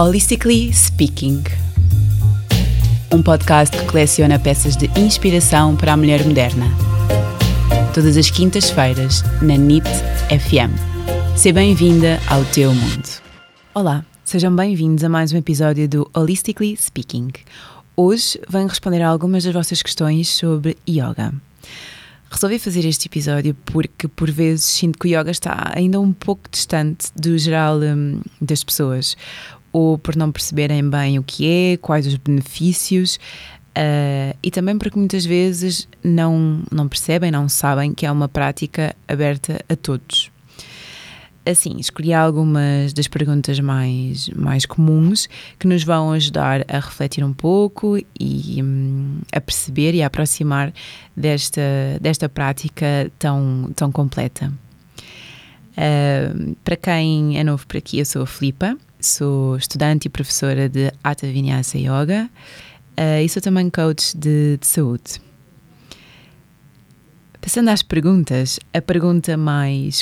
Holistically Speaking, um podcast que coleciona peças de inspiração para a mulher moderna. Todas as quintas-feiras, na NIT FM. Seja bem-vinda ao teu mundo. Olá, sejam bem-vindos a mais um episódio do Holistically Speaking. Hoje venho responder a algumas das vossas questões sobre yoga. Resolvi fazer este episódio porque, por vezes, sinto que o yoga está ainda um pouco distante do geral hum, das pessoas ou por não perceberem bem o que é, quais os benefícios, uh, e também porque muitas vezes não, não percebem, não sabem que é uma prática aberta a todos. Assim, escolhi algumas das perguntas mais, mais comuns que nos vão ajudar a refletir um pouco e um, a perceber e a aproximar desta, desta prática tão, tão completa. Uh, para quem é novo por aqui, eu sou a Filipa, sou estudante e professora de Hatha Vinyasa Yoga uh, e sou também coach de, de saúde. Passando às perguntas, a pergunta mais